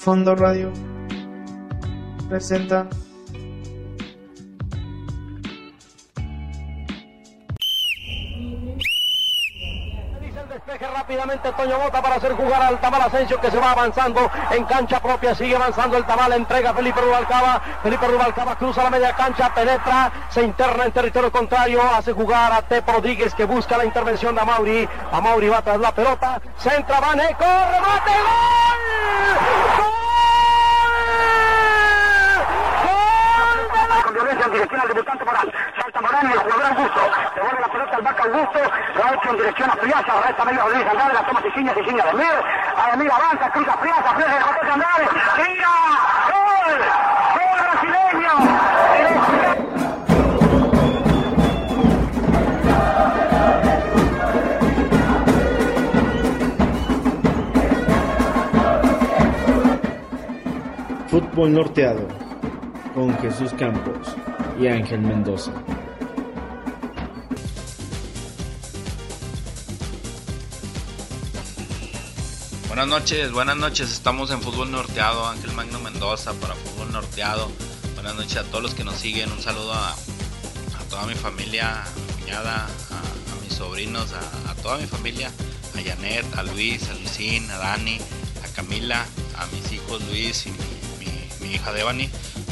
Fondo Radio presenta. Despeje rápidamente Toño Bota para hacer jugar al Tamal Asensio que se va avanzando en cancha propia, sigue avanzando el Tamal, entrega Felipe Rubalcaba, Felipe Rubalcaba cruza la media cancha, penetra, se interna en territorio contrario, hace jugar a Tepo Rodríguez que busca la intervención de Amauri, Amauri va tras la pelota, centra, Vaneco, remate, gol, con violencia dirección al debutante Morán. Salta Morán y el jugador Augusto. Devuelve la pelota al vaca Augusto. Lo ha hecho en dirección a Friaza. Resta medio Rodríguez Andrade. La toma Siciña, Siciña de Mir. A Emir avanza, cruza Friaza. Friaza de José Andrade. ¡Tira! ¡Gol! ¡Gol brasileño! Fútbol Norteado con Jesús Campos y Ángel Mendoza. Buenas noches, buenas noches. Estamos en Fútbol Norteado. Ángel Magno Mendoza para Fútbol Norteado. Buenas noches a todos los que nos siguen. Un saludo a, toda mi familia, a mi cuñada, a, mis sobrinos, a, a, toda mi familia, a Janet, a Luis, a Luisín, a Dani, a Camila, a mis hijos Luis y mi, mi, mi hija Devani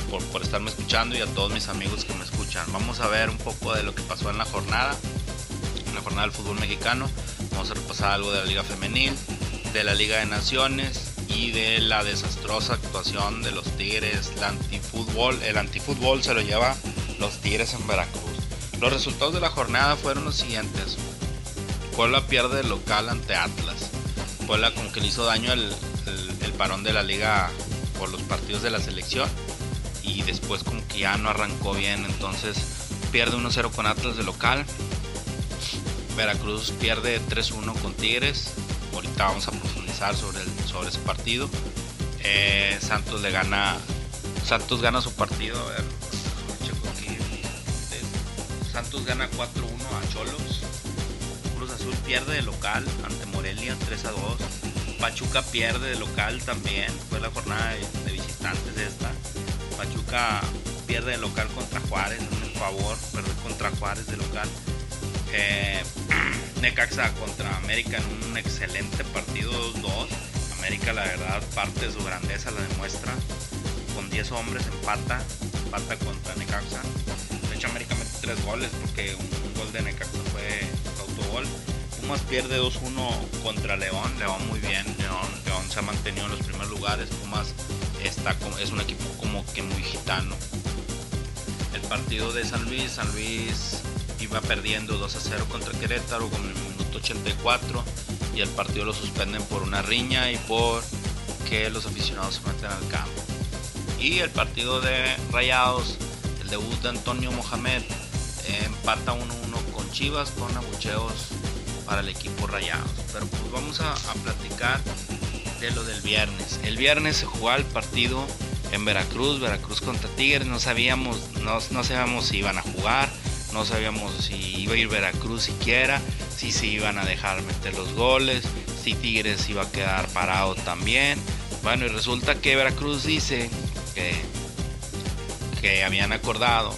por, estarme escuchando y a todos mis amigos que me escuchan. Vamos a ver un poco de lo que pasó en la jornada, en la jornada del fútbol mexicano. Vamos a repasar algo de la Liga Femenil, de la Liga de Naciones y de la desastrosa actuación de los Tigres, el antifútbol. El antifútbol se lo lleva los Tigres en Veracruz. Los resultados de la jornada fueron los siguientes. Puebla pierde el local ante Atlas. Puebla como que le hizo daño el parón de la liga por los partidos de la selección y después como que ya no arrancó bien, entonces pierde 1-0 con Atlas de local. Veracruz pierde 3-1 con Tigres. Ahorita vamos a profundizar sobre, el, sobre ese partido. Eh, Santos le gana. Santos gana su partido. A ver. Santos gana 4-1 a Cholos. Cruz Azul pierde de local ante Morelia 3-2. Pachuca pierde de local también. Fue la jornada de, de visitantes esta. Pachuca pierde de local contra Juárez, un favor, perder contra Juárez de local. Eh, Necaxa contra América en un excelente partido 2-2. América la verdad parte de su grandeza la demuestra. Con 10 hombres empata, empata contra Necaxa. De hecho América mete 3 goles porque un, un gol de Necaxa fue autogol. Pumas pierde 2-1 contra León, León muy bien, León, León se ha mantenido en los primeros lugares, Pumas es un equipo como que muy gitano. El partido de San Luis, San Luis iba perdiendo 2 a 0 contra Querétaro con el minuto 84 y el partido lo suspenden por una riña y por que los aficionados se meten al campo. Y el partido de Rayados, el debut de Antonio Mohamed, empata 1-1 con Chivas con abucheos para el equipo Rayados. Pero pues vamos a, a platicar de lo del viernes. El viernes se jugó el partido en Veracruz, Veracruz contra Tigres, no sabíamos, no, no sabíamos si iban a jugar, no sabíamos si iba a ir Veracruz siquiera, si se iban a dejar meter los goles, si Tigres iba a quedar parado también. Bueno, y resulta que Veracruz dice que, que habían acordado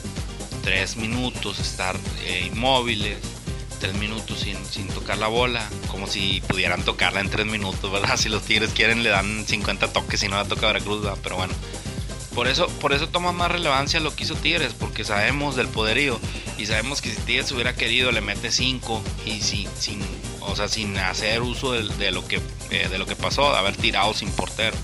tres minutos estar eh, inmóviles, tres minutos sin, sin, tocar la bola, como si pudieran tocarla en tres minutos, ¿verdad? Si los Tigres quieren le dan 50 toques y no la toca Veracruz, ¿verdad? pero bueno. Por eso, por eso toma más relevancia lo que hizo Tigres, porque sabemos del poderío y sabemos que si Tigres hubiera querido le mete 5 y sin, sin, o sea, sin hacer uso de, lo que, eh, de lo que pasó, de haber tirado sin portero.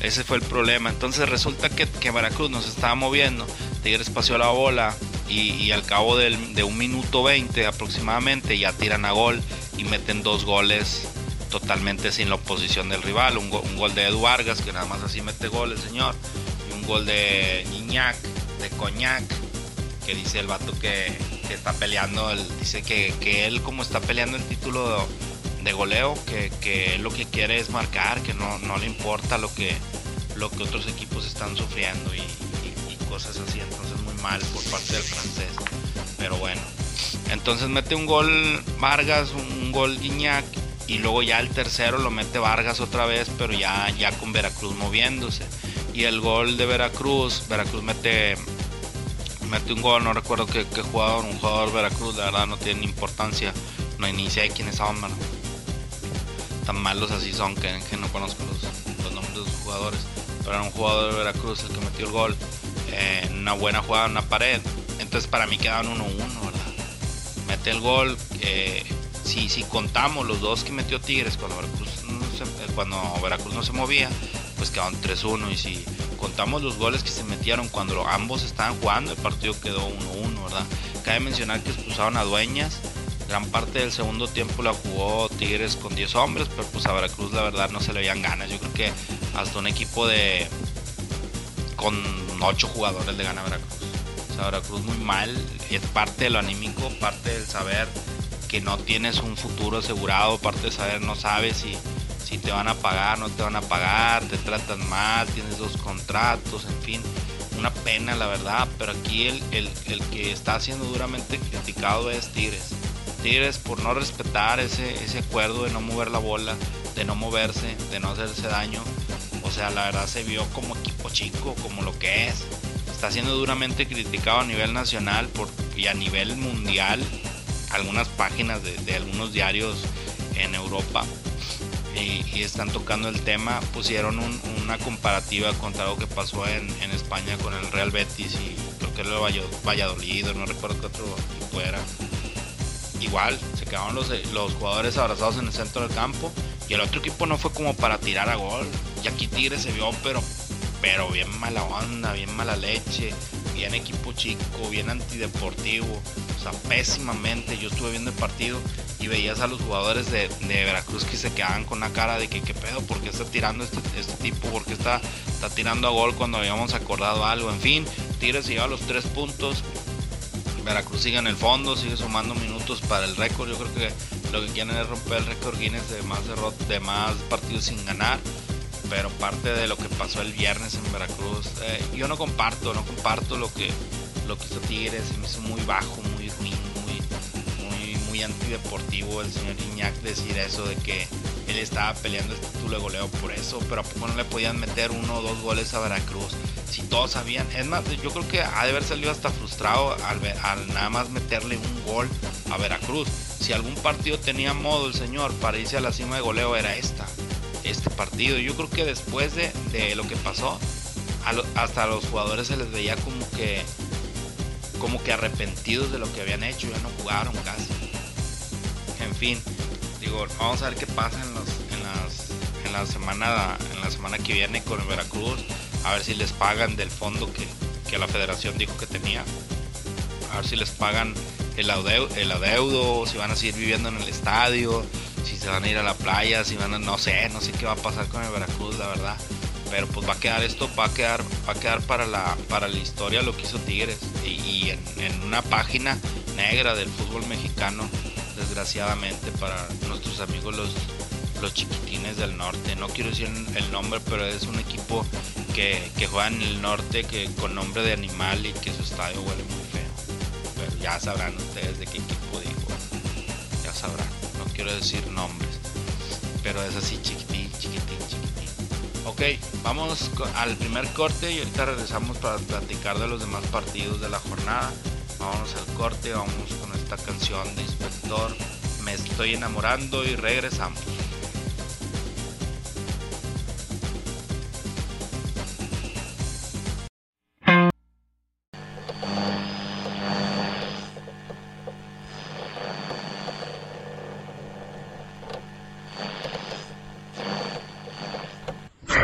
Ese fue el problema. Entonces resulta que, que Veracruz nos estaba moviendo, Tigres paseó la bola, y, al cabo del, de un minuto 20 aproximadamente ya tiran a gol y meten dos goles totalmente sin la oposición del rival. Un, go, un gol de Edu Vargas, que nada más así mete gol el señor, y un gol de Niñac, de Coñac, que dice el vato que, está peleando, el, dice que, que, él como está peleando el título de, goleo, que, que, él lo que quiere es marcar, que no, no le importa lo que, lo que otros equipos están sufriendo y, cosas así. Mal por parte del francés. Pero bueno. Entonces mete un gol Vargas, un gol Guiñac y luego ya el tercero lo mete Vargas otra vez, pero ya, ya con Veracruz moviéndose. Y el gol de Veracruz, Veracruz mete, mete un gol, no recuerdo qué, jugador, un jugador Veracruz, la verdad no tiene importancia, no inicia de quién es mano. Tan malos así son que, no conozco los, nombres de los jugadores. Pero era un jugador de Veracruz el que metió el gol. En una buena jugada en una pared. Entonces para mí quedaban 1-1, ¿verdad? Mete el gol. Eh, si, si contamos los dos que metió Tigres cuando Veracruz no se, eh, cuando Veracruz no se movía, pues quedaron 3-1. Y si contamos los goles que se metieron cuando ambos estaban jugando, el partido quedó 1-1, ¿verdad? Cabe mencionar que expulsaron a Dueñas. Gran parte del segundo tiempo la jugó Tigres con 10 hombres, pero pues a Veracruz la verdad no se le veían ganas. Yo creo que hasta un equipo de con 8 jugadores le gana a Veracruz. O sea, Veracruz muy mal, es parte de lo anímico, parte del saber que no tienes un futuro asegurado, parte de saber no sabes si, si te van a pagar, no te van a pagar, te tratan mal, tienes dos contratos, en fin, una pena la verdad, pero aquí el, el, que está siendo duramente criticado es Tigres. Tigres por no respetar ese, ese acuerdo de no mover la bola, de no moverse, de no hacerse daño. O sea, la verdad se vio como equipo chico, como lo que es. Está siendo duramente criticado a nivel nacional y a nivel mundial algunas páginas de, algunos diarios en Europa y, están tocando el tema, pusieron una comparativa contra algo que pasó en, España con el Real Betis y creo que el Valladolid, no recuerdo qué otro equipo era. Igual, se quedaron los, los jugadores abrazados en el centro del campo y el otro equipo no fue como para tirar a gol. Y aquí Tigre se vio, pero, pero bien mala onda, bien mala leche, bien equipo chico, bien antideportivo pésimamente. Yo estuve viendo el partido y veías a los jugadores de, Veracruz que se quedaban con la cara de que qué pedo, ¿por qué está tirando este, este tipo? ¿Por qué está, está tirando a gol cuando habíamos acordado algo? En fin, Tigres lleva los tres puntos. Veracruz sigue en el fondo, sigue sumando minutos para el récord. Yo creo que lo que quieren es romper el récord Guinness de más, de más partidos sin ganar pero parte de lo que pasó el viernes en Veracruz, eh, yo no comparto, no comparto lo que, lo que hizo Tigres, se me hizo muy bajo, muy ruin, muy, muy, muy antideportivo el señor Iñak decir eso de que él estaba peleando el título de goleo por eso, pero a poco no le podían meter uno o dos goles a Veracruz. Si todos sabían, es más, yo creo que ha de haber salido hasta frustrado al, al nada más meterle un gol a Veracruz. Si algún partido tenía modo el señor para irse a la cima de goleo era esta, este partido. Yo creo que después de, de lo que pasó, hasta a los jugadores se les veía como que como que arrepentidos de lo que habían hecho, ya no jugaron casi. En fin, digo, vamos a ver qué pasa en, las, en, la semana, en la semana que viene con Veracruz, a ver si les pagan del fondo que, que la federación dijo que tenía, a ver si les pagan el adeudo, el adeudo, si van a seguir viviendo en el estadio, si se van a ir a la playa, si van a, no sé, no sé qué va a pasar con el Veracruz, la verdad. Pero pues va a quedar esto, va a quedar, va a quedar para la, para la historia lo que hizo Tigres. Y, en, una página negra del fútbol mexicano, desgraciadamente para nuestros amigos los, los chiquitines del norte. No quiero decir el nombre, pero es un equipo que, que juega en el norte que con nombre de animal y que su estadio huele muy feo. Pero ya sabrán ustedes de qué equipo digo. Ya sabrán. No quiero decir nombres. Pero es así chiquitín, chiquitín, chiquitín. Ok, vamos al primer corte y ahorita regresamos para platicar de los demás partidos de la jornada. Vamos al corte, vamos con esta canción de Inspector, Me estoy enamorando y regresamos.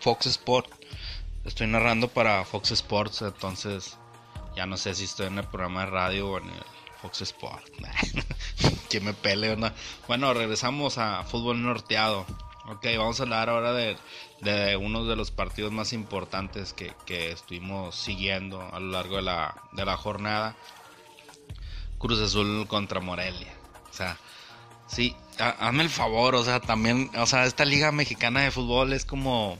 Fox Sports, estoy narrando para Fox Sports, entonces ya no sé si estoy en el programa de radio o en el, Fox Sport. que me pele, ¿no? Bueno, regresamos a fútbol norteado. Ok, vamos a hablar ahora de, de uno de los partidos más importantes que, que, estuvimos siguiendo a lo largo de la, de la jornada. Cruz Azul contra Morelia. O sea, sí, hazme el favor, o sea, también, o sea, esta liga mexicana de fútbol es como,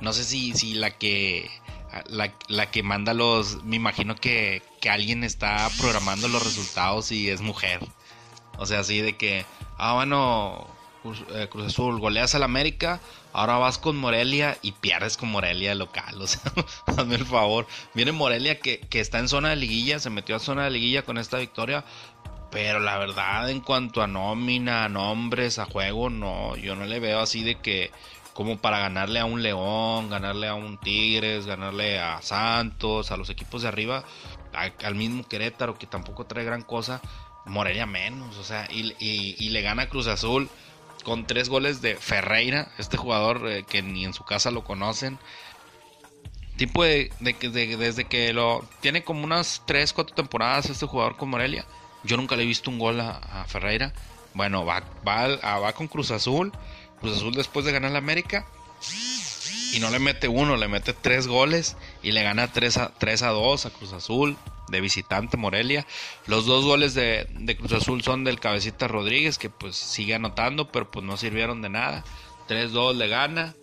no sé si, si la que, la, la que manda los, me imagino que, que alguien está programando los resultados y es mujer. O sea, así de que, ah, bueno, eh, Cruz, Azul, goleas al América, ahora vas con Morelia y pierdes con Morelia local. O sea, hazme el favor. Viene Morelia que, que está en zona de liguilla, se metió a zona de liguilla con esta victoria. Pero la verdad, en cuanto a nómina, a nombres, a juego, no, yo no le veo así de que como para ganarle a un León, ganarle a un Tigres, ganarle a Santos, a los equipos de arriba, al mismo Querétaro que tampoco trae gran cosa, Morelia menos, o sea, y, le gana Cruz Azul con tres goles de Ferreira, este jugador eh, que ni en su casa lo conocen. Tipo de, de, desde que lo tiene como unas tres, cuatro temporadas este jugador con Morelia yo nunca le he visto un gol a, Ferreira. Bueno, va, va, va, con Cruz Azul. Cruz Azul después de ganar la América. Y no le mete uno, le mete tres goles. Y le gana 3 a, 3 a 2 a Cruz Azul. De visitante Morelia. Los dos goles de, Cruz Azul son del Cabecita Rodríguez. Que pues sigue anotando. Pero pues no sirvieron de nada. 3-2 le gana.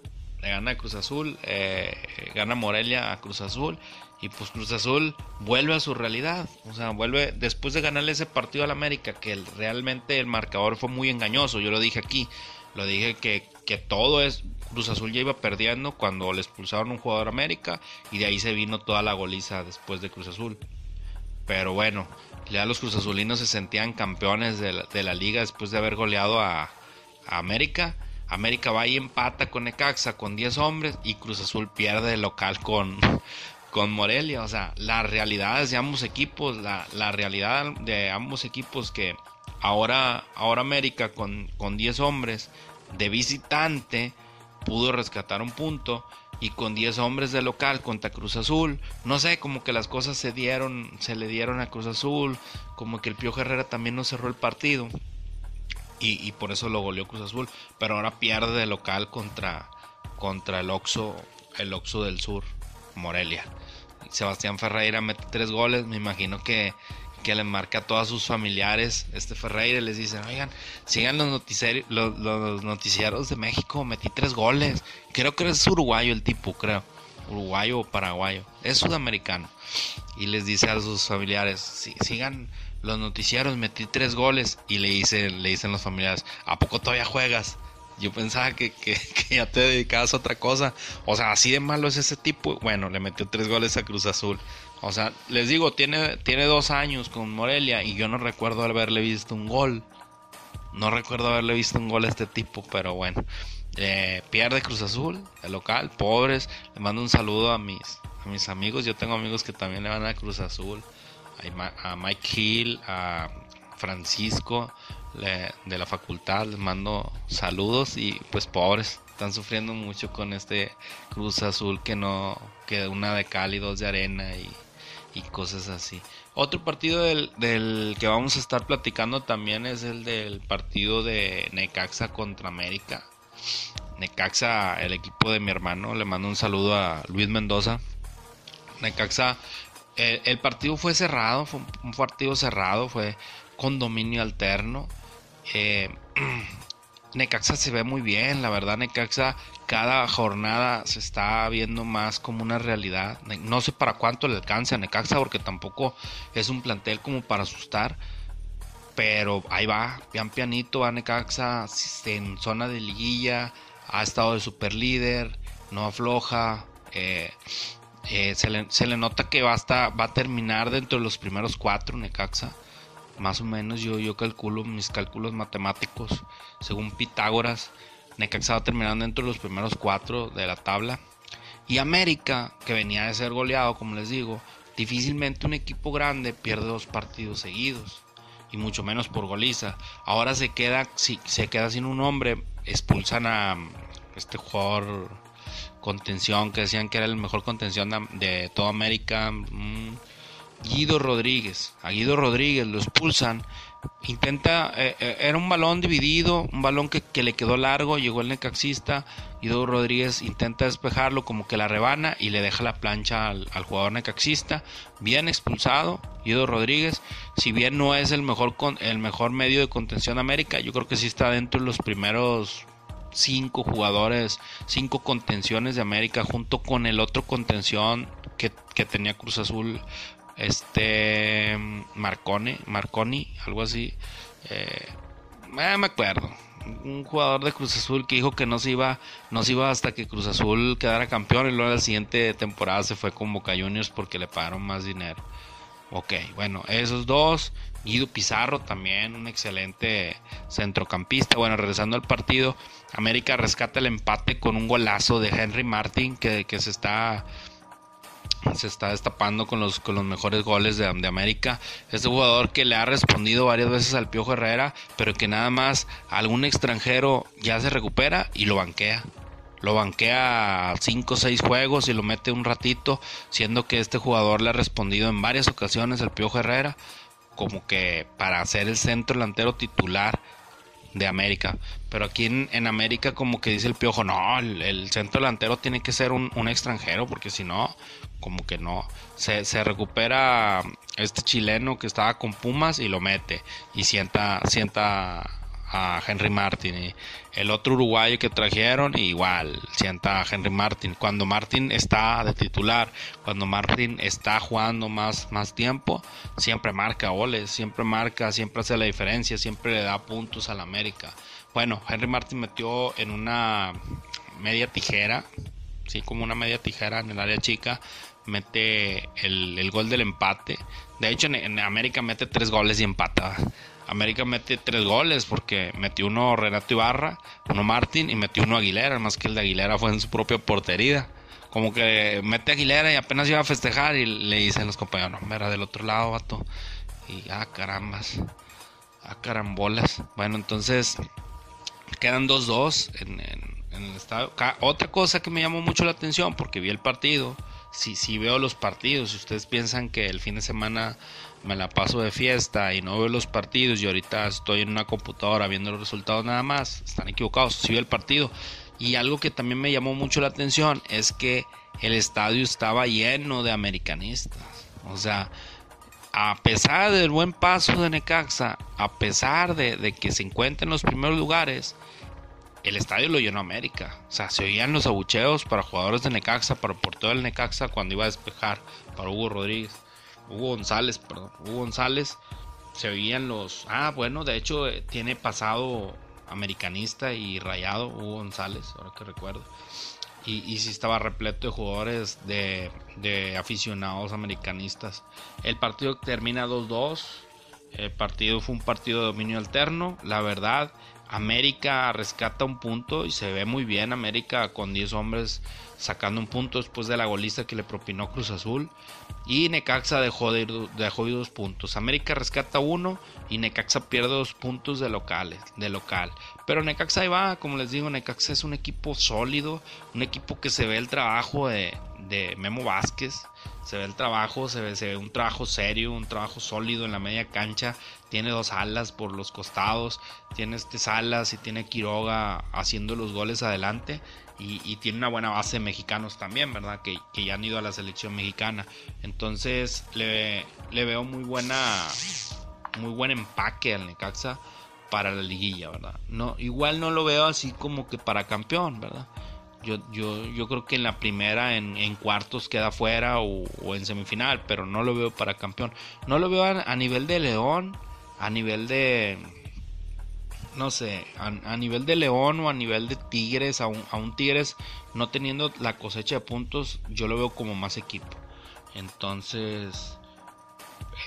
Le gana Cruz Azul. Eh, gana Morelia a Cruz Azul. Y pues Cruz Azul vuelve a su realidad. O sea, vuelve después de ganarle ese partido al América, que realmente el marcador fue muy engañoso. Yo lo dije aquí. Lo dije que, que todo es. Cruz Azul ya iba perdiendo cuando le expulsaron un jugador a América. Y de ahí se vino toda la goliza después de Cruz Azul. Pero bueno, ya los Cruz Azulinos se sentían campeones de la, liga después de haber goleado a, a América. América va y empata con Necaxa con 10 hombres y Cruz Azul pierde el local con, con Morelia. O sea, las realidades de ambos equipos, la, la realidad de ambos equipos que ahora, ahora América con, con 10 hombres de visitante pudo rescatar un punto y con 10 hombres de local contra Cruz Azul, no sé, como que las cosas se dieron, se le dieron a Cruz Azul, como que el Pío Herrera también no cerró el partido y, por eso lo goleó Cruz Azul, pero ahora pierde de local contra, contra el Oxo, el Oxo del Sur, Morelia. Sebastián Ferreira mete tres goles, me imagino que, que le marca a todos sus familiares este Ferreira les dicen, oigan, sigan los, noticiarios, los, noticiarios de México, metí tres goles. Creo que es uruguayo el tipo, creo. Uruguayo o paraguayo. Es sudamericano. Y les dice a sus familiares, sigan los noticieros, metí tres goles. Y le, dice, le dicen los familiares, ¿a poco todavía juegas? Yo pensaba que, ya te dedicabas a otra cosa. O sea, así de malo es ese tipo. Bueno, le metió tres goles a Cruz Azul. O sea, les digo, tiene, tiene dos años con Morelia y yo no recuerdo haberle visto un gol. No recuerdo haberle visto un gol a este tipo, pero bueno. Eh, pierde Cruz Azul, el local, pobres. Le mando un saludo a mis, a mis amigos. Yo tengo amigos que también le van a Cruz Azul. A Mike Hill, a Francisco, de la facultad, les mando saludos y pues pobres, están sufriendo mucho con este Cruz Azul que no, que una de cálidos de arena y, cosas así. Otro partido del, del, que vamos a estar platicando también es el del partido de Necaxa contra América. Necaxa, el equipo de mi hermano, le mando un saludo a Luis Mendoza. Necaxa, el, el partido fue cerrado, fue un partido cerrado, fue con dominio alterno. Eh, Necaxa se ve muy bien, la verdad Necaxa cada jornada se está viendo más como una realidad. No sé para cuánto le alcance a Necaxa porque tampoco es un plantel como para asustar. Pero ahí va, pian pianito va Necaxa en zona de liguilla, ha estado de super líder, no afloja. Eh, eh, se, le, nota que va, va a terminar dentro de los primeros cuatro Necaxa más o menos yo, yo calculo mis cálculos matemáticos, según Pitágoras, Necaxa va terminando dentro de los primeros cuatro de la tabla. Y América, que venía de ser goleado, como les digo, difícilmente un equipo grande pierde dos partidos seguidos. Y mucho menos por goliza. Ahora se queda, si, se queda sin un hombre. Expulsan a este jugador contención que decían que era el mejor contención de, toda América. Guido Rodríguez. A Guido Rodríguez lo expulsan. Intenta, eh, eh, era un balón dividido, un balón que, le quedó largo, llegó el necaxista. Guido Rodríguez intenta despejarlo, como que la rebana y le deja la plancha al, jugador necaxista. Bien expulsado, Guido Rodríguez. Si bien no es el mejor, el mejor medio de contención de América, yo creo que sí está dentro de los primeros cinco jugadores, cinco contenciones de América, junto con el otro contención que, que tenía Cruz Azul este Marconi, Marconi, algo así. Eh, eh, me acuerdo. Un jugador de Cruz Azul que dijo que no se iba, no se iba hasta que Cruz Azul quedara campeón y luego la siguiente temporada se fue con Boca Juniors porque le pagaron más dinero. Ok, bueno, esos dos. Guido Pizarro también, un excelente centrocampista. Bueno, regresando al partido, América rescata el empate con un golazo de Henry Martin que, que se está se está destapando con los, con los mejores goles de, de, América. Este jugador que le ha respondido varias veces al Piojo Herrera, pero que nada más algún extranjero ya se recupera y lo banquea. Lo banquea 5 o 6 juegos y lo mete un ratito, siendo que este jugador le ha respondido en varias ocasiones al Piojo Herrera, como que para ser el centro delantero titular de América. Pero aquí en, América como que dice el piojo, no, el, centro delantero tiene que ser un, extranjero, porque si no, como que no. Se, se, recupera este chileno que estaba con Pumas y lo mete. Y sienta, sienta a Henry Martin. Y el otro uruguayo que trajeron, igual, sienta a Henry Martin. Cuando Martin está de titular, cuando Martin está jugando más, más tiempo, siempre marca goles, siempre marca, siempre hace la diferencia, siempre le da puntos al América. Bueno, Henry Martin metió en una media tijera, sí, como una media tijera en el área chica, mete el, gol del empate. De hecho, en, en América mete tres goles y empata. América mete tres goles porque metió uno Renato Ibarra, uno Martín y metió uno Aguilera, más que el de Aguilera fue en su propia portería. Como que mete Aguilera y apenas iba a festejar y le dicen los compañeros, no, era del otro lado, vato. Y ah, carambas, ah, carambolas. Bueno, entonces quedan 2-2 en, en, el estadio. Otra cosa que me llamó mucho la atención porque vi el partido. Si, si veo los partidos, si ustedes piensan que el fin de semana me la paso de fiesta y no veo los partidos y ahorita estoy en una computadora viendo los resultados nada más, están equivocados, sí el partido. Y algo que también me llamó mucho la atención es que el estadio estaba lleno de americanistas. O sea, a pesar del buen paso de Necaxa, a pesar de, que se encuentra en los primeros lugares, el estadio lo llenó América. O sea, se oían los abucheos para jugadores de Necaxa, para el portero del Necaxa cuando iba a despejar, para Hugo Rodríguez. Hugo González, perdón, Hugo González, se oían los... Ah, bueno, de hecho eh, tiene pasado americanista y rayado Hugo González, ahora que recuerdo. Y, y sí estaba repleto de jugadores de, de aficionados americanistas. El partido termina 2-2. El partido fue un partido de dominio alterno. La verdad, América rescata un punto y se ve muy bien. América con 10 hombres sacando un punto después de la goliza que le propinó Cruz Azul. Y Necaxa dejó de, ir, dejó dos puntos. América rescata uno y Necaxa pierde dos puntos de, locales, de local. Pero Necaxa ahí va, como les digo, Necaxa es un equipo sólido, un equipo que se ve el trabajo de, de Memo Vázquez, se ve el trabajo, se ve, se ve, un trabajo serio, un trabajo sólido en la media cancha. Tiene dos alas por los costados, tiene este Salas y tiene Quiroga haciendo los goles adelante. Y, tiene una buena base de mexicanos también, ¿verdad? Que, que, ya han ido a la selección mexicana. Entonces le, le veo muy buena, muy buen empaque al Necaxa para la liguilla, ¿verdad? No, igual no lo veo así como que para campeón, ¿verdad? Yo, yo, yo creo que en la primera, en, cuartos queda fuera o, en semifinal, pero no lo veo para campeón. No lo veo a, nivel de León, a nivel de, no sé, a, nivel de León o a nivel de Tigres, a un, a un Tigres no teniendo la cosecha de puntos, yo lo veo como más equipo. Entonces,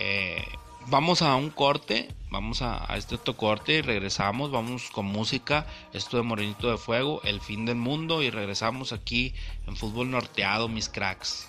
eh, vamos a un corte, vamos a, este otro corte y regresamos, vamos con música, esto de Morenito de Fuego, El fin del mundo y regresamos aquí en Fútbol Norteado, mis cracks.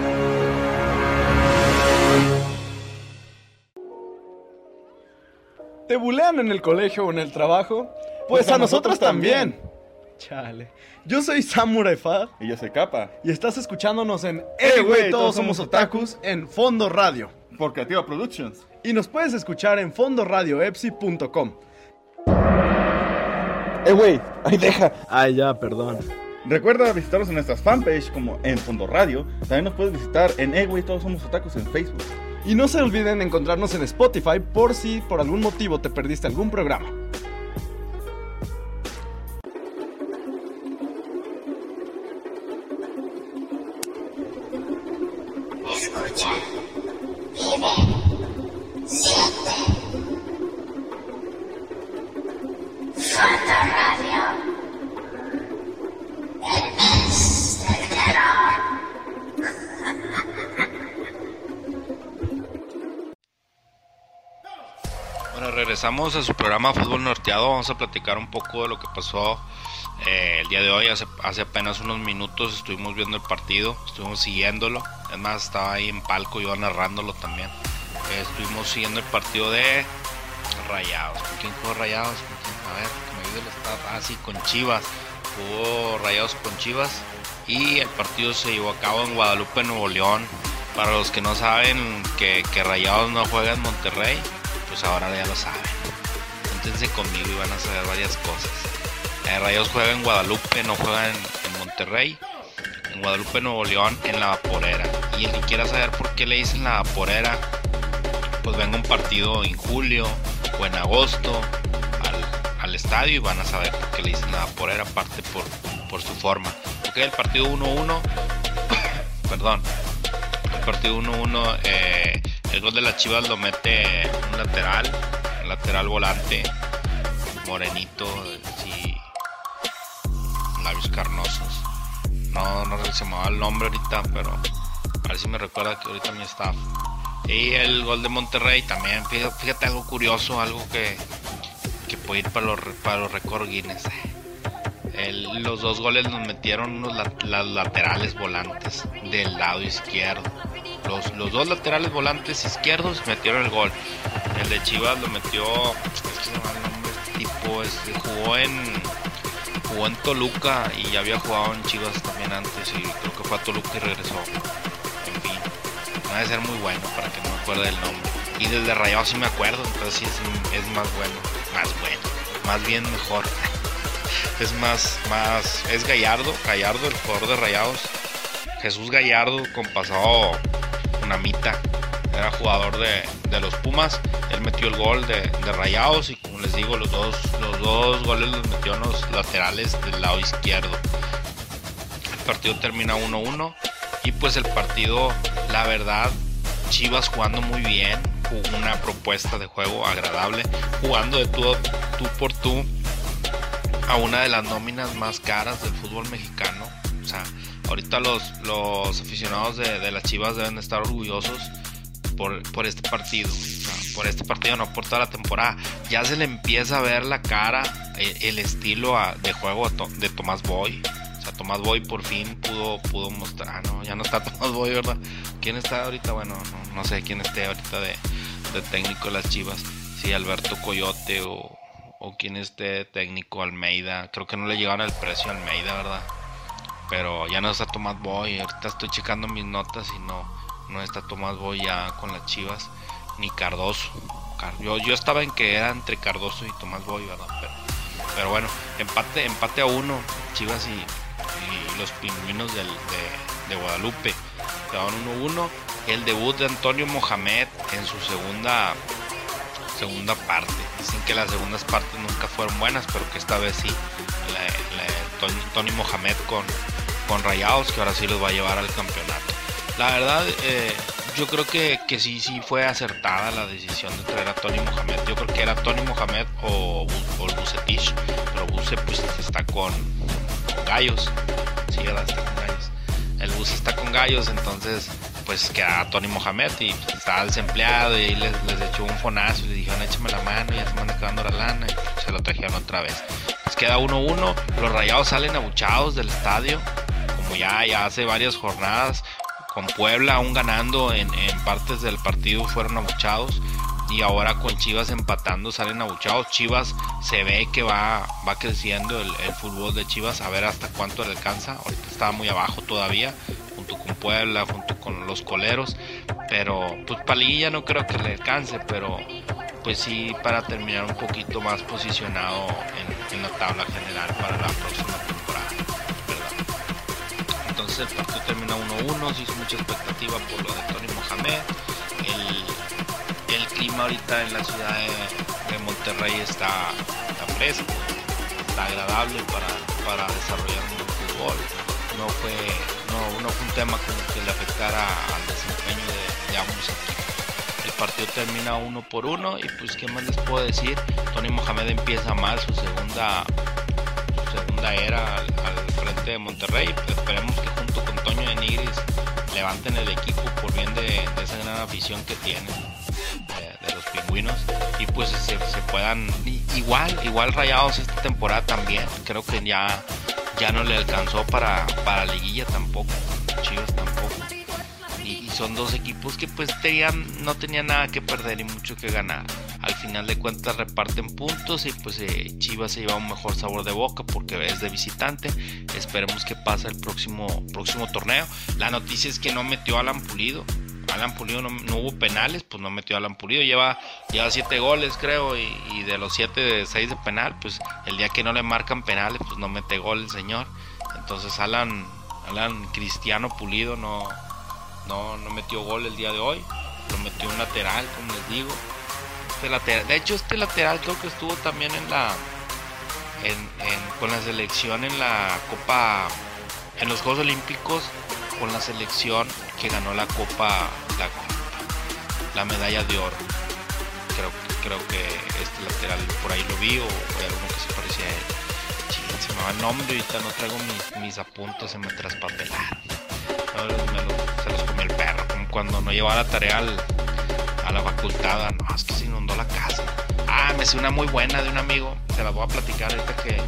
¿Te bulean en el colegio o en el trabajo? Pues, a, nosotros, también. Chale. Yo soy Samurai Fa. Y yo soy Capa. Y estás escuchándonos en Eh, güey, todos somos otakus en Fondo Radio. Por Creativa Productions. Y nos puedes escuchar en fondoradioepsi.com. Eh, güey, ahí deja. Ay, ya, perdón. Recuerda visitarnos en nuestras fanpage como en Fondo Radio. También nos puedes visitar en Eh, güey, todos somos otakus en Facebook. Y no se olviden encontrarnos en Spotify por si por algún motivo te perdiste algún programa. Vamos a platicar un poco de lo que pasó eh, el día de hoy. Hace, apenas unos minutos estuvimos viendo el partido, estuvimos siguiéndolo. Es más, estaba ahí en palco, yo narrándolo también. Eh, estuvimos siguiendo el partido de Rayados. ¿Con quién jugó Rayados? ¿Con quién? A ver, que me ayude el estado. Ah, con Chivas. Jugó Rayados con Chivas. Y el partido se llevó a cabo en Guadalupe, Nuevo León. Para los que no saben que Rayados no juega en Monterrey, pues ahora ya lo saben. Conmigo y van a saber varias cosas. Eh, Rayados juega en Guadalupe, no juega en, Monterrey. En Guadalupe, Nuevo León, en la Vaporera. Y el que quiera saber por qué le dicen la Vaporera, pues venga un partido en julio o en agosto al, al estadio y van a saber por qué le dicen la Vaporera, aparte por, por su forma. Ok, el partido 1-1, perdón, el partido 1-1, eh, el gol de las Chivas lo mete un lateral, lateral volante, morenito, sí, labios carnosos. No, no se me va el nombre ahorita, pero a ver si me recuerda que ahorita mi staff. Y el gol de Monterrey también, fíjate, algo curioso, algo que, que puede ir para los, para los récords Guinness. Los dos goles los metieron unos la- las laterales volantes del lado izquierdo. Los, los dos laterales volantes izquierdos metieron el gol. El de Chivas lo metió. el este tipo jugó en. Jugó en Toluca y había jugado en Chivas también antes. Y creo que fue a Toluca y regresó. En fin. Debe ser muy bueno para que no me acuerde del nombre. Y del de Rayado sí me acuerdo, entonces sí es, es más bueno. Más bueno. Más bien mejor. Es más, más, es Gallardo, Gallardo, el jugador de Rayados. Jesús Gallardo, con pasado una mitad. Era jugador de, de los Pumas. Él metió el gol de, de Rayados y como les digo, los dos, los dos goles los metió en los laterales del lado izquierdo. El partido termina 1-1 y pues el partido, la verdad, Chivas jugando muy bien, una propuesta de juego agradable, jugando de tú, tú por tú a una de las nóminas más caras del fútbol mexicano. Ahorita los, los aficionados de, de las Chivas deben de estar orgullosos por, por este partido. Por este partido, no por toda la temporada. Ya se le empieza a ver la cara, el, el estilo de juego de Tomás Boy. O sea, Tomás Boy por fin pudo, pudo mostrar. No, ya no está Tomás Boy, ¿verdad? ¿Quién está ahorita? Bueno, no, sé quién esté ahorita de, de técnico de las Chivas. Si Alberto Coyote o, o quién esté técnico Almeida. Creo que no le llegaron el precio a Almeida, ¿verdad? Pero ya no está Tomás Boy. Ahorita estoy checando mis notas y no, no está Tomás Boy ya con las Chivas. Ni Cardoso. Car- Yo, yo estaba en que era entre Cardoso y Tomás Boy, ¿verdad? Pero, pero bueno, empate, empate a uno. Chivas y, los pingüinos del- de, Guadalupe. Quedaron 1-1. El debut de Antonio Mohamed en su segunda segunda parte. Dicen que las segundas partes nunca fueron buenas, pero que esta vez sí. Tony Mohamed con, con Rayados, que ahora sí los va a llevar al campeonato. La verdad, eh, yo creo que, que sí, sí fue acertada la decisión de traer a Tony Mohamed. Yo creo que era Tony Mohamed o, o Bucetich, pero está con, Gallos. Sí. Está con Gallos. El bus está con Gallos, entonces pues queda Tony Mohamed y estaba desempleado y ahí les, echó un fonazo y le dijeron échame la mano y ya se van acabando la lana y se lo trajeron otra vez. Pues queda 1-1, los rayados salen abuchados del estadio, ya, ya hace varias jornadas, con Puebla aún ganando en, partes del partido fueron abuchados y ahora con Chivas empatando salen abuchados. Chivas se ve que va, va creciendo el, fútbol de Chivas, a ver hasta cuánto le alcanza. Ahorita está muy abajo todavía, junto con Puebla, junto con los coleros. Pero pues Palilla no creo que le alcance, pero pues sí para terminar un poquito más posicionado en, la tabla general para la próxima. El partido termina 1-1, se hizo mucha expectativa por lo de Tony Mohamed. El, clima ahorita en la ciudad de, Monterrey está, fresco, está agradable para, para desarrollar un fútbol. No fue, no, fue un tema que le afectara al desempeño de, ambos equipos. El partido termina uno por uno y pues qué más les puedo decir. Tony Mohamed empieza mal su segunda segunda era al, frente de Monterrey. Esperemos que junto con Toño de Nigris levanten el equipo por bien de, esa gran afición que tienen de, los pingüinos. Y pues se, puedan igual igual rayados esta temporada también. Creo que ya ya no le alcanzó para para liguilla tampoco. Chivas tampoco son dos equipos que pues tenían no tenían nada que perder y mucho que ganar al final de cuentas reparten puntos y pues eh, Chivas se lleva un mejor sabor de boca porque es de visitante esperemos que pase el próximo próximo torneo la noticia es que no metió a Alan Pulido Alan Pulido no, hubo penales, pues no metió a Alan Pulido. Lleva, lleva siete goles, creo, y, de los siete, seis de penal, pues el día que no le marcan penales, pues no mete gol el señor. Entonces Alan, Alan Cristiano Pulido no, no, metió gol el día de hoy. Lo metió un lateral, como les digo. Este lateral, de hecho, este lateral creo que estuvo también en la. con la selección en la Copa. En los Juegos Olímpicos con la selección que ganó la Copa, la, medalla de oro. Creo, creo que este lateral por ahí lo vi o, hay alguno que se parecía a él. se me nombre, ahorita no traigo mis, me traspapelaron. se los cuando no llevaba la tarea a la facultad, no, es que se inundó la casa. Ah, me hice una muy buena de un amigo, se la voy a platicar ahorita que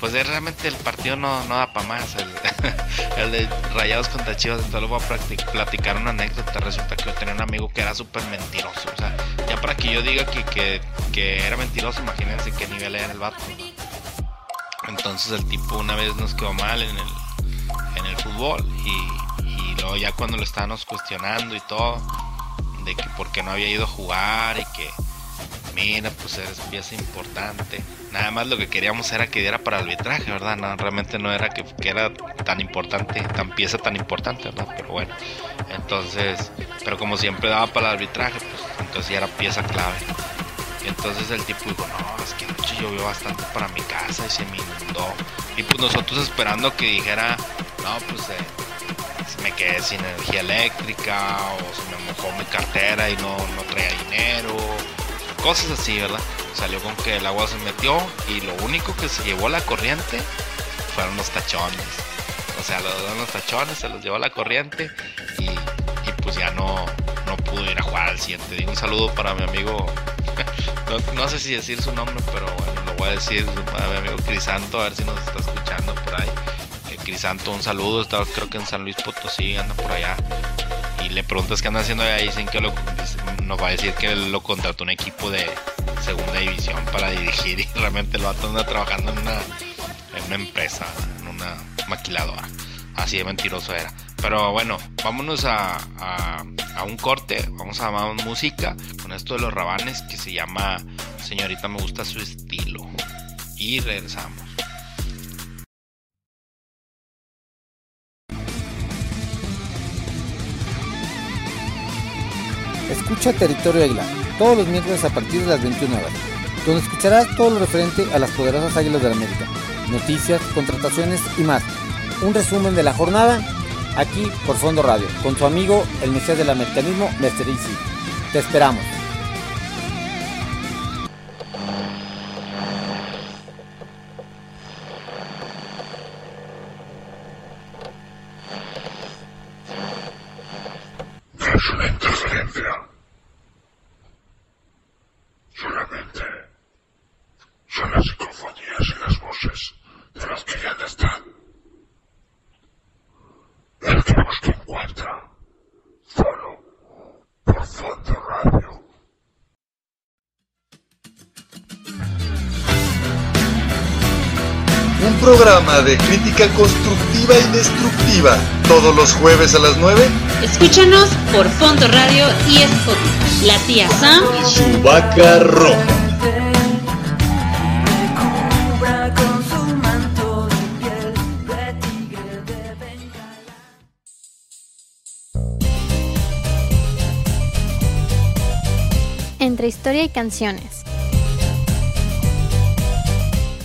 pues realmente el partido no, no da para más. El, de Rayados contra Chivas, entonces lo voy a platicar una anécdota. Resulta que yo tenía un amigo que era súper mentiroso. O sea, ya para que yo diga que, que, era mentiroso, imagínense qué nivel era el vato. Entonces el tipo una vez nos quedó mal en el, en el fútbol y luego ya cuando lo estábamos cuestionando y todo, de que por qué no había ido a jugar y que mira, pues eres pieza importante. Nada más lo que queríamos era que diera para arbitraje, ¿verdad? No, realmente no era que, era tan importante, tan pieza tan importante, ¿verdad? Pero bueno, entonces, pero como siempre daba para el arbitraje, pues entonces era pieza clave. Y entonces el tipo dijo, no, es que anoche llovió bastante para mi casa y se me inundó. Y pues nosotros esperando que dijera, no, pues eh, me quedé sin energía eléctrica o se me mojó mi cartera y no, no traía dinero cosas así, ¿verdad? Salió con que el agua se metió y lo único que se llevó la corriente fueron los tachones. O sea, los, los tachones se los llevó la corriente y, pues ya no, no pudo ir a jugar al siguiente día. Un saludo para mi amigo, no, sé si decir su nombre, pero bueno, lo voy a decir a mi amigo Crisanto, a ver si nos está escuchando por ahí. Crisanto, un saludo, estaba creo que en San Luis Potosí, anda por allá y le preguntas qué anda haciendo ahí, dicen que lo, nos va a decir que lo contrató un equipo de segunda división para dirigir y realmente lo anda trabajando en una, en una empresa, en una maquiladora. Así de mentiroso era. Pero bueno, vámonos a, a, a un corte, vamos a más música con esto de los rabanes que se llama Señorita me gusta su estilo. Y regresamos. Escucha Territorio Águila todos los miércoles a partir de las 21 horas, donde escucharás todo lo referente a las poderosas Águilas de la América, noticias, contrataciones y más. Un resumen de la jornada aquí por Fondo Radio, con su amigo el Mesías del Americanismo. Easy. Te esperamos. Programa de crítica constructiva y destructiva. Todos los jueves a las 9. Escúchanos por Fondo Radio y Spotify. La tía Sam y su vaca roja. Entre historia y canciones.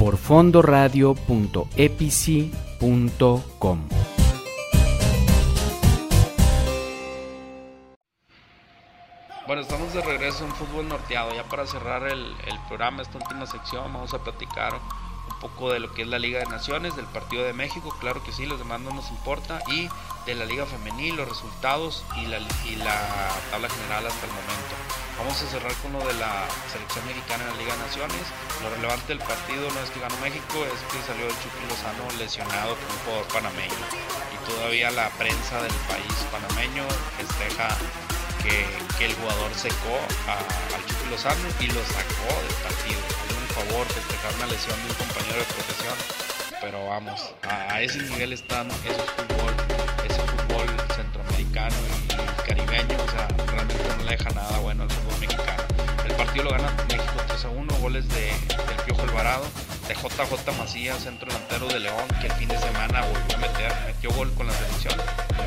Por fondoradio.epici.com. Bueno, estamos de regreso en Fútbol Norteado. Ya para cerrar el, programa, esta última sección, vamos a platicar poco de lo que es la Liga de Naciones, del partido de México, claro que sí, los demás no nos importa, y de la Liga Femenil, los resultados y la, y la tabla general hasta el momento. Vamos a cerrar con lo de la selección mexicana en la Liga de Naciones. Lo relevante del partido no es que ganó México, es que salió el Chucky Lozano lesionado por un jugador panameño. Y todavía la prensa del país panameño festeja que, que el jugador secó al Chucky Lozano y lo sacó del partido. Favor, festejar una lesión de un compañero de profesión. Pero vamos, a, ese nivel están esos fútbol, ese fútbol centroamericano y, y caribeño, o sea, realmente no le deja nada bueno al fútbol mexicano. El partido lo gana México 3 a 1, goles de, del Piojo Alvarado, de JJ Macías, centro delantero de León, que el fin de semana volvió a meter, metió gol con la selección,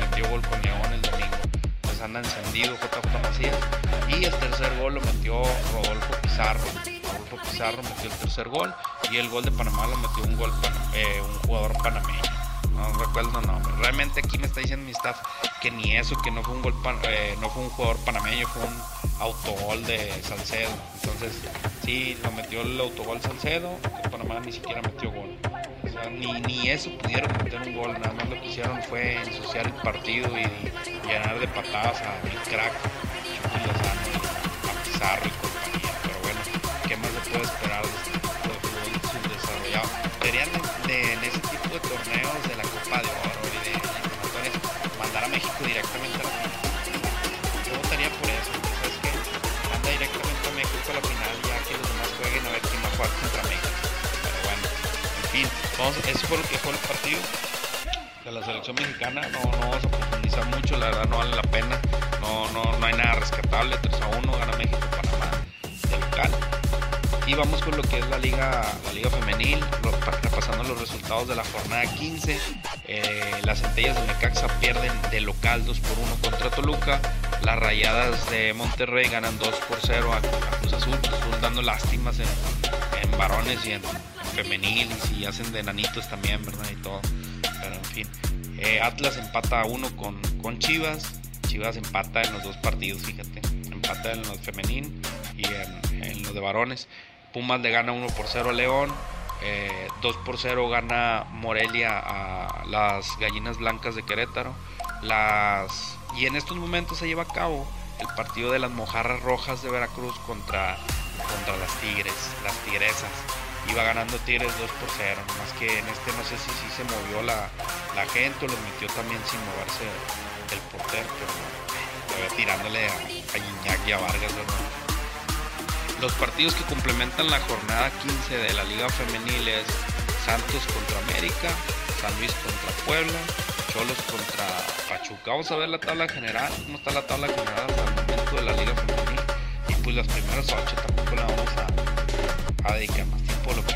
metió gol con León el domingo pues anda encendido JJ Macías. Y el tercer gol lo metió Rodolfo Pizarro. Pizarro metió el tercer gol. Y el gol de Panamá lo metió un, gol eh, un jugador panameño. No recuerdo el nombre. Realmente aquí me está diciendo mi staff que ni eso, que no fue un gol eh, no fue un jugador panameño, fue un autogol de Salcedo. Entonces, sí, lo metió el autogol Salcedo, que Panamá ni siquiera metió gol. O sea, ni, ni eso pudieron meter un gol, nada más lo que hicieron fue ensuciar el partido y llenar de patadas a mi crack, Chucky Lozano, a Pizarro y ¿qué más se puede esperar de fútbol subdesarrollado? Deberían de, en ese tipo de torneos de la Copa de Oro y de eliminatorias mandar a México directamente a la final. Yo votaría por eso, ¿sabes qué? Manda directamente a México a la final ya que los demás jueguen a ver quién va a jugar contra México. Pero bueno, en fin, vamos, eso fue lo que fue el partido de la selección mexicana. No, no vamos a profundizar mucho, la verdad no vale la pena. No, no, no hay nada rescatable. 3 a 1 gana México. Vamos con lo que es la liga, la liga femenil, repasando los resultados de la jornada 15. Eh, las centellas de Necaxa pierden de local 2 por 1 contra Toluca. Las rayadas de Monterrey ganan 2 por 0 a, Cruz Azul. Azul dando lástimas en, en varones y en femenil y si hacen de nanitos también, ¿verdad? Y todo. Pero en fin. Eh, Atlas empata a 1 con, con Chivas. Chivas empata en los dos partidos, fíjate. Empata en los femenil y en, en los de varones. Pumas le gana 1 por 0 a León. eh, 2 por 0 gana Morelia a las Gallinas Blancas de Querétaro. Las, y en estos momentos se lleva a cabo el partido de las Mojarras Rojas de Veracruz contra, contra las Tigres, las Tigresas. Iba ganando Tigres 2 por 0, más que en este no sé si sí se movió la, la gente o los metió también sin moverse el portero, pero tirándole a, a Iñak y a Vargas, ¿verdad? Los partidos que complementan la jornada 15 de la Liga Femenil es Santos contra América, San Luis contra Puebla, Cholos contra Pachuca. Vamos a ver la tabla general, cómo está la tabla general hasta el momento de la Liga Femenil. Y pues las primeras ocho tampoco la vamos a, a dedicar más tiempo a lo que,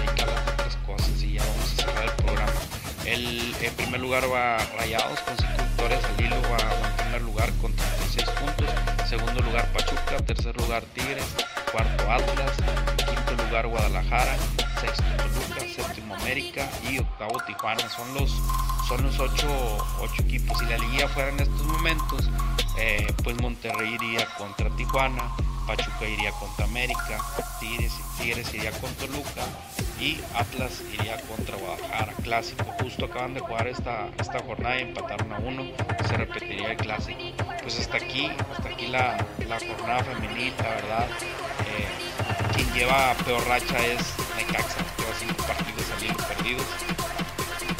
dedicar a otras cosas y ya vamos a cerrar el programa. El, en primer lugar va Rayados con 5 victorias, al hilo va, va en lugar con 36 puntos, segundo lugar Pachuca, tercer lugar Tigres, cuarto Atlas, quinto lugar Guadalajara, sexto Toluca, séptimo América y octavo Tijuana. Son los, son los ocho, ocho equipos. Si la liguilla fuera en estos momentos, eh, pues Monterrey iría contra Tijuana, Pachuca iría contra América, Tigres, Tigres iría contra Toluca y Atlas iría contra Guadalajara. Clásico, justo acaban de jugar esta, esta jornada y empataron a uno, se repetiría el clásico. Pues hasta aquí, hasta aquí la, la jornada femenil, la verdad. Eh, quien lleva peor racha es Necaxa, lleva cinco partidos saliendo perdidos.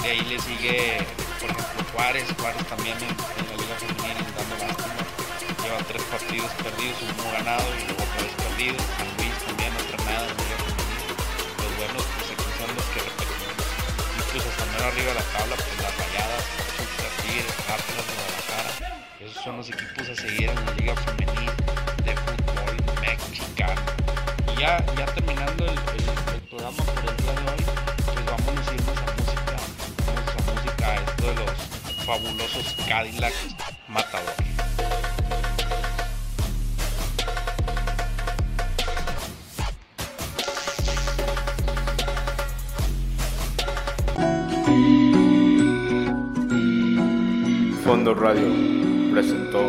De ahí le sigue, por ejemplo, Juárez, Juárez también en, la liga femenil dando lástima. Lleva tres partidos perdidos, uno ganado y luego tres perdidos. San arriba de la tabla, pues las rayadas, Pachuca, Tigres, Atlas, Guadalajara. Esos son los equipos a seguir en la liga femenil de fútbol mexicano. Y ya, ya terminando el, el, programa por el día de hoy, pues vamos a irnos a música. Vamos a música, esto de los fabulosos Cadillac Radio presentó